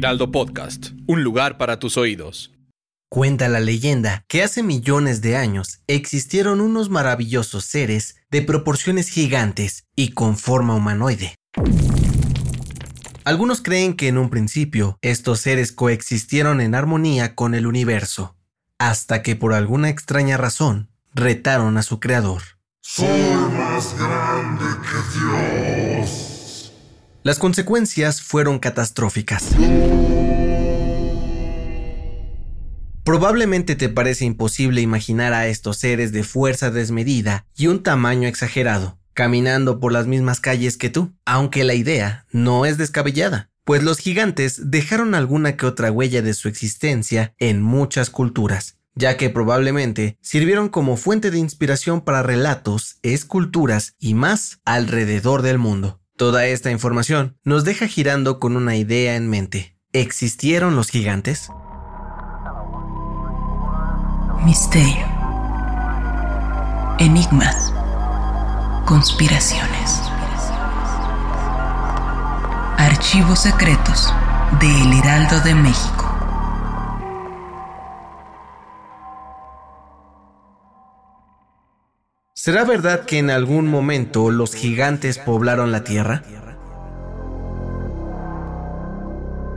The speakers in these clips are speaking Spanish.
Heraldo Podcast, un lugar para tus oídos. Cuenta la leyenda que hace millones de años existieron unos maravillosos seres de proporciones gigantes y con forma humanoide. Algunos creen que en un principio estos seres coexistieron en armonía con el universo, hasta que por alguna extraña razón retaron a su creador. Soy más grande que Dios. Las consecuencias fueron catastróficas. Probablemente te parece imposible imaginar a estos seres de fuerza desmedida y un tamaño exagerado, caminando por las mismas calles que tú, aunque la idea no es descabellada, pues los gigantes dejaron alguna que otra huella de su existencia en muchas culturas, ya que probablemente sirvieron como fuente de inspiración para relatos, esculturas y más alrededor del mundo. Toda esta información nos deja girando con una idea en mente. ¿Existieron los gigantes? Misterio. Enigmas. Conspiraciones. Archivos secretos de El Heraldo de México. ¿Será verdad que en algún momento los gigantes poblaron la Tierra?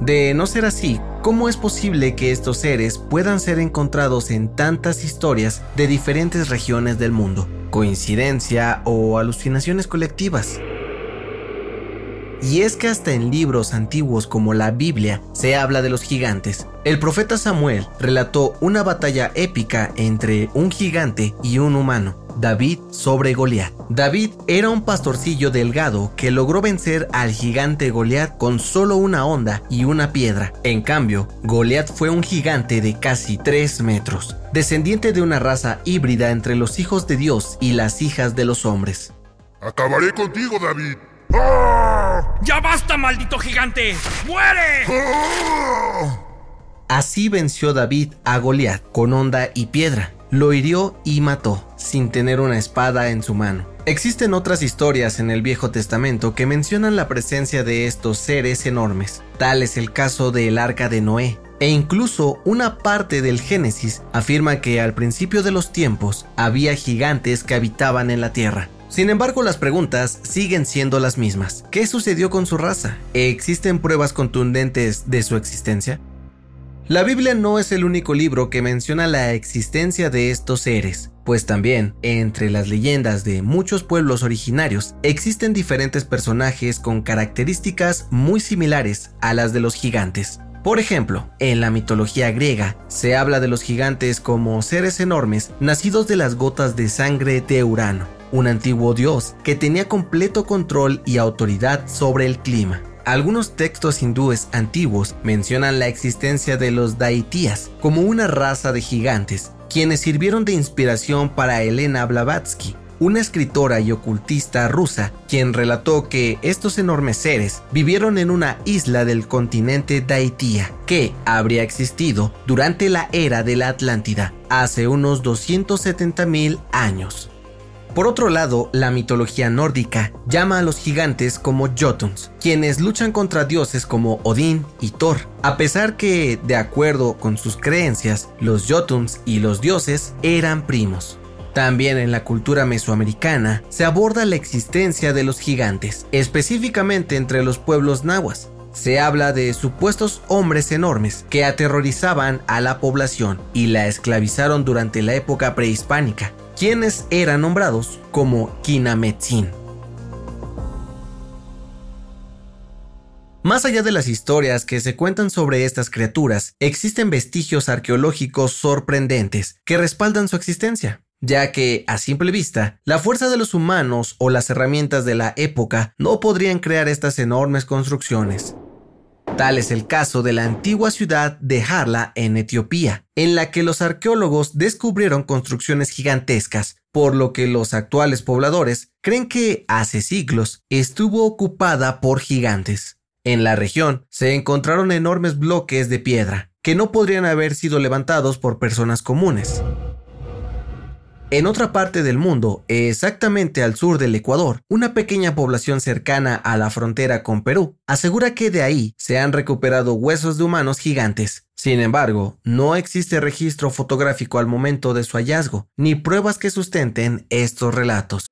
De no ser así, ¿cómo es posible que estos seres puedan ser encontrados en tantas historias de diferentes regiones del mundo? ¿Coincidencia o alucinaciones colectivas? Y es que hasta en libros antiguos como la Biblia se habla de los gigantes. El profeta Samuel relató una batalla épica entre un gigante y un humano. David sobre Goliat. David era un pastorcillo delgado que logró vencer al gigante Goliat con solo una onda y una piedra. En cambio, Goliat fue un gigante de casi 3 metros, descendiente de una raza híbrida entre los hijos de Dios y las hijas de los hombres. Acabaré contigo, David. ¡Ah! ¡Ya basta, maldito gigante! ¡Muere! ¡Ah! Así venció David a Goliat con onda y piedra. Lo hirió y mató, sin tener una espada en su mano. Existen otras historias en el Viejo Testamento que mencionan la presencia de estos seres enormes. Tal es el caso del arca de Noé, e incluso una parte del Génesis afirma que al principio de los tiempos había gigantes que habitaban en la tierra. Sin embargo, las preguntas siguen siendo las mismas. ¿Qué sucedió con su raza? ¿Existen pruebas contundentes de su existencia? La Biblia no es el único libro que menciona la existencia de estos seres, pues también, entre las leyendas de muchos pueblos originarios, existen diferentes personajes con características muy similares a las de los gigantes. Por ejemplo, en la mitología griega se habla de los gigantes como seres enormes nacidos de las gotas de sangre de Urano, un antiguo dios que tenía completo control y autoridad sobre el clima. Algunos textos hindúes antiguos mencionan la existencia de los Daitías como una raza de gigantes, quienes sirvieron de inspiración para Elena Blavatsky, una escritora y ocultista rusa, quien relató que estos enormes seres vivieron en una isla del continente Daitía, que habría existido durante la era de la Atlántida, hace unos 270.000 años. Por otro lado, la mitología nórdica llama a los gigantes como Jotuns, quienes luchan contra dioses como Odín y Thor, a pesar que, de acuerdo con sus creencias, los Jotuns y los dioses eran primos. También en la cultura mesoamericana se aborda la existencia de los gigantes, específicamente entre los pueblos nahuas. Se habla de supuestos hombres enormes que aterrorizaban a la población y la esclavizaron durante la época prehispánica, quienes eran nombrados como Kinametzin. Más allá de las historias que se cuentan sobre estas criaturas, existen vestigios arqueológicos sorprendentes que respaldan su existencia. ya que, a simple vista, la fuerza de los humanos o las herramientas de la época no podrían crear estas enormes construcciones. Tal es el caso de la antigua ciudad de Harla en Etiopía, en la que los arqueólogos descubrieron construcciones gigantescas, por lo que los actuales pobladores creen que hace siglos estuvo ocupada por gigantes. En la región se encontraron enormes bloques de piedra, que no podrían haber sido levantados por personas comunes. En otra parte del mundo, exactamente al sur del Ecuador, una pequeña población cercana a la frontera con Perú asegura que de ahí se han recuperado huesos de humanos gigantes. Sin embargo, no existe registro fotográfico al momento de su hallazgo, ni pruebas que sustenten estos relatos.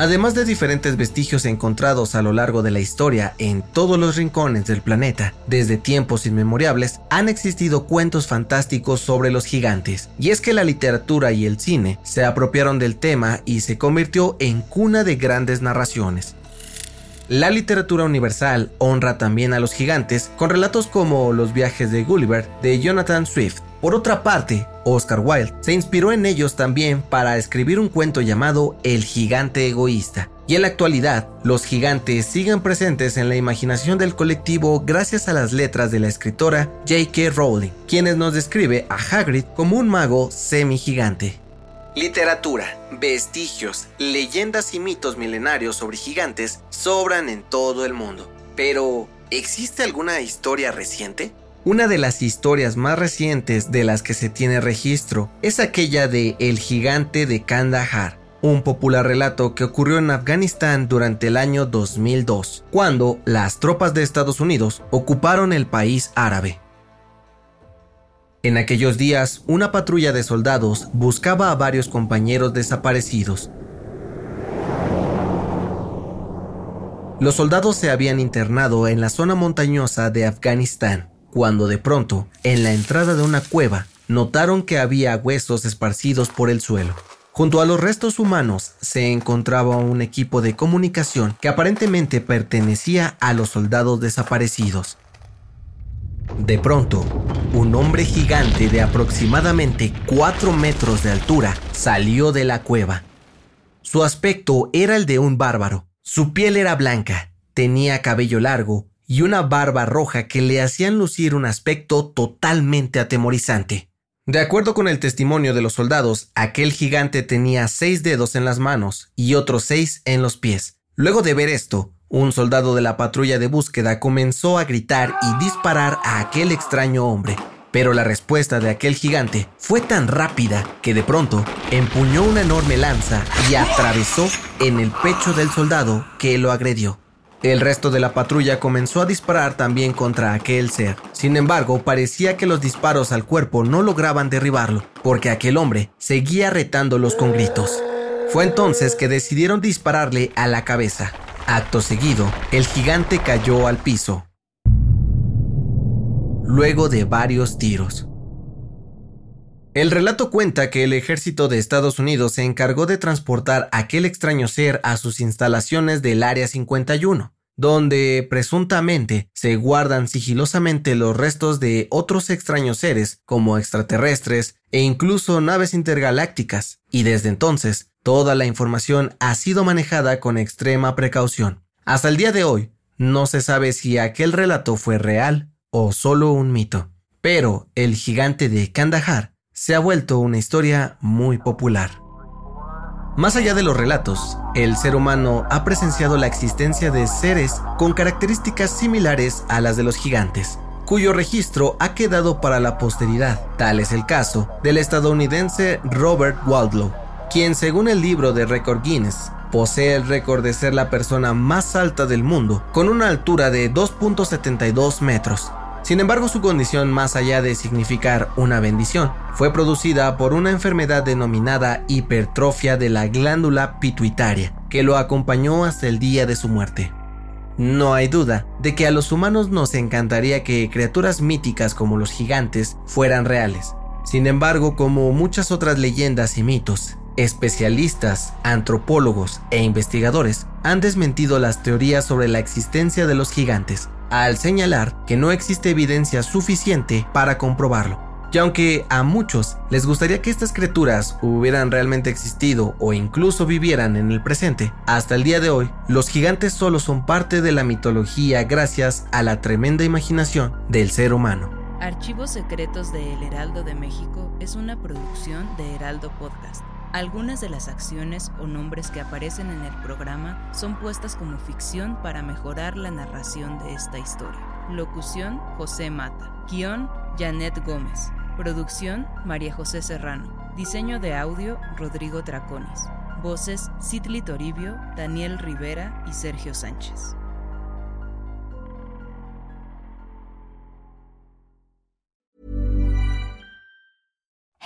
Además de diferentes vestigios encontrados a lo largo de la historia en todos los rincones del planeta, desde tiempos inmemorables han existido cuentos fantásticos sobre los gigantes, y es que la literatura y el cine se apropiaron del tema y se convirtió en cuna de grandes narraciones. La literatura universal honra también a los gigantes con relatos como Los viajes de Gulliver de Jonathan Swift. Por otra parte, Oscar Wilde se inspiró en ellos también para escribir un cuento llamado El gigante egoísta. Y en la actualidad, los gigantes siguen presentes en la imaginación del colectivo gracias a las letras de la escritora J.K. Rowling, quienes nos describe a Hagrid como un mago semi-gigante. Literatura, vestigios, leyendas y mitos milenarios sobre gigantes sobran en todo el mundo. Pero, ¿existe alguna historia reciente? Una de las historias más recientes de las que se tiene registro es aquella de El gigante de Kandahar, un popular relato que ocurrió en Afganistán durante el año 2002, cuando las tropas de Estados Unidos ocuparon el país árabe. En aquellos días, una patrulla de soldados buscaba a varios compañeros desaparecidos. Los soldados se habían internado en la zona montañosa de Afganistán, cuando de pronto, en la entrada de una cueva, notaron que había huesos esparcidos por el suelo. Junto a los restos humanos se encontraba un equipo de comunicación que aparentemente pertenecía a los soldados desaparecidos. De pronto, un hombre gigante de aproximadamente 4 metros de altura salió de la cueva. Su aspecto era el de un bárbaro. Su piel era blanca, tenía cabello largo y una barba roja que le hacían lucir un aspecto totalmente atemorizante. De acuerdo con el testimonio de los soldados, aquel gigante tenía seis dedos en las manos y otros seis en los pies. Luego de ver esto, un soldado de la patrulla de búsqueda comenzó a gritar y disparar a aquel extraño hombre. Pero la respuesta de aquel gigante fue tan rápida que de pronto empuñó una enorme lanza y atravesó en el pecho del soldado que lo agredió. El resto de la patrulla comenzó a disparar también contra aquel ser. Sin embargo, parecía que los disparos al cuerpo no lograban derribarlo, porque aquel hombre seguía retándolos con gritos. Fue entonces que decidieron dispararle a la cabeza. Acto seguido, el gigante cayó al piso. Luego de varios tiros. El relato cuenta que el ejército de Estados Unidos se encargó de transportar aquel extraño ser a sus instalaciones del Área 51, donde presuntamente se guardan sigilosamente los restos de otros extraños seres como extraterrestres e incluso naves intergalácticas, y desde entonces toda la información ha sido manejada con extrema precaución. Hasta el día de hoy, no se sabe si aquel relato fue real o solo un mito, pero el gigante de Kandahar se ha vuelto una historia muy popular. Más allá de los relatos, el ser humano ha presenciado la existencia de seres con características similares a las de los gigantes, cuyo registro ha quedado para la posteridad. Tal es el caso del estadounidense Robert Waldlow, quien según el libro de Record Guinness posee el récord de ser la persona más alta del mundo, con una altura de 2.72 metros. Sin embargo, su condición, más allá de significar una bendición, fue producida por una enfermedad denominada hipertrofia de la glándula pituitaria, que lo acompañó hasta el día de su muerte. No hay duda de que a los humanos nos encantaría que criaturas míticas como los gigantes fueran reales. Sin embargo, como muchas otras leyendas y mitos, especialistas, antropólogos e investigadores han desmentido las teorías sobre la existencia de los gigantes, al señalar que no existe evidencia suficiente para comprobarlo. Y aunque a muchos les gustaría que estas criaturas hubieran realmente existido o incluso vivieran en el presente, hasta el día de hoy los gigantes solo son parte de la mitología gracias a la tremenda imaginación del ser humano. Archivos Secretos de El Heraldo de México es una producción de Heraldo Podcast. Algunas de las acciones o nombres que aparecen en el programa son puestas como ficción para mejorar la narración de esta historia. Locución José Mata. Guión Janet Gómez. Producción María José Serrano. Diseño de audio Rodrigo Traconis. Voces Citli Toribio, Daniel Rivera y Sergio Sánchez.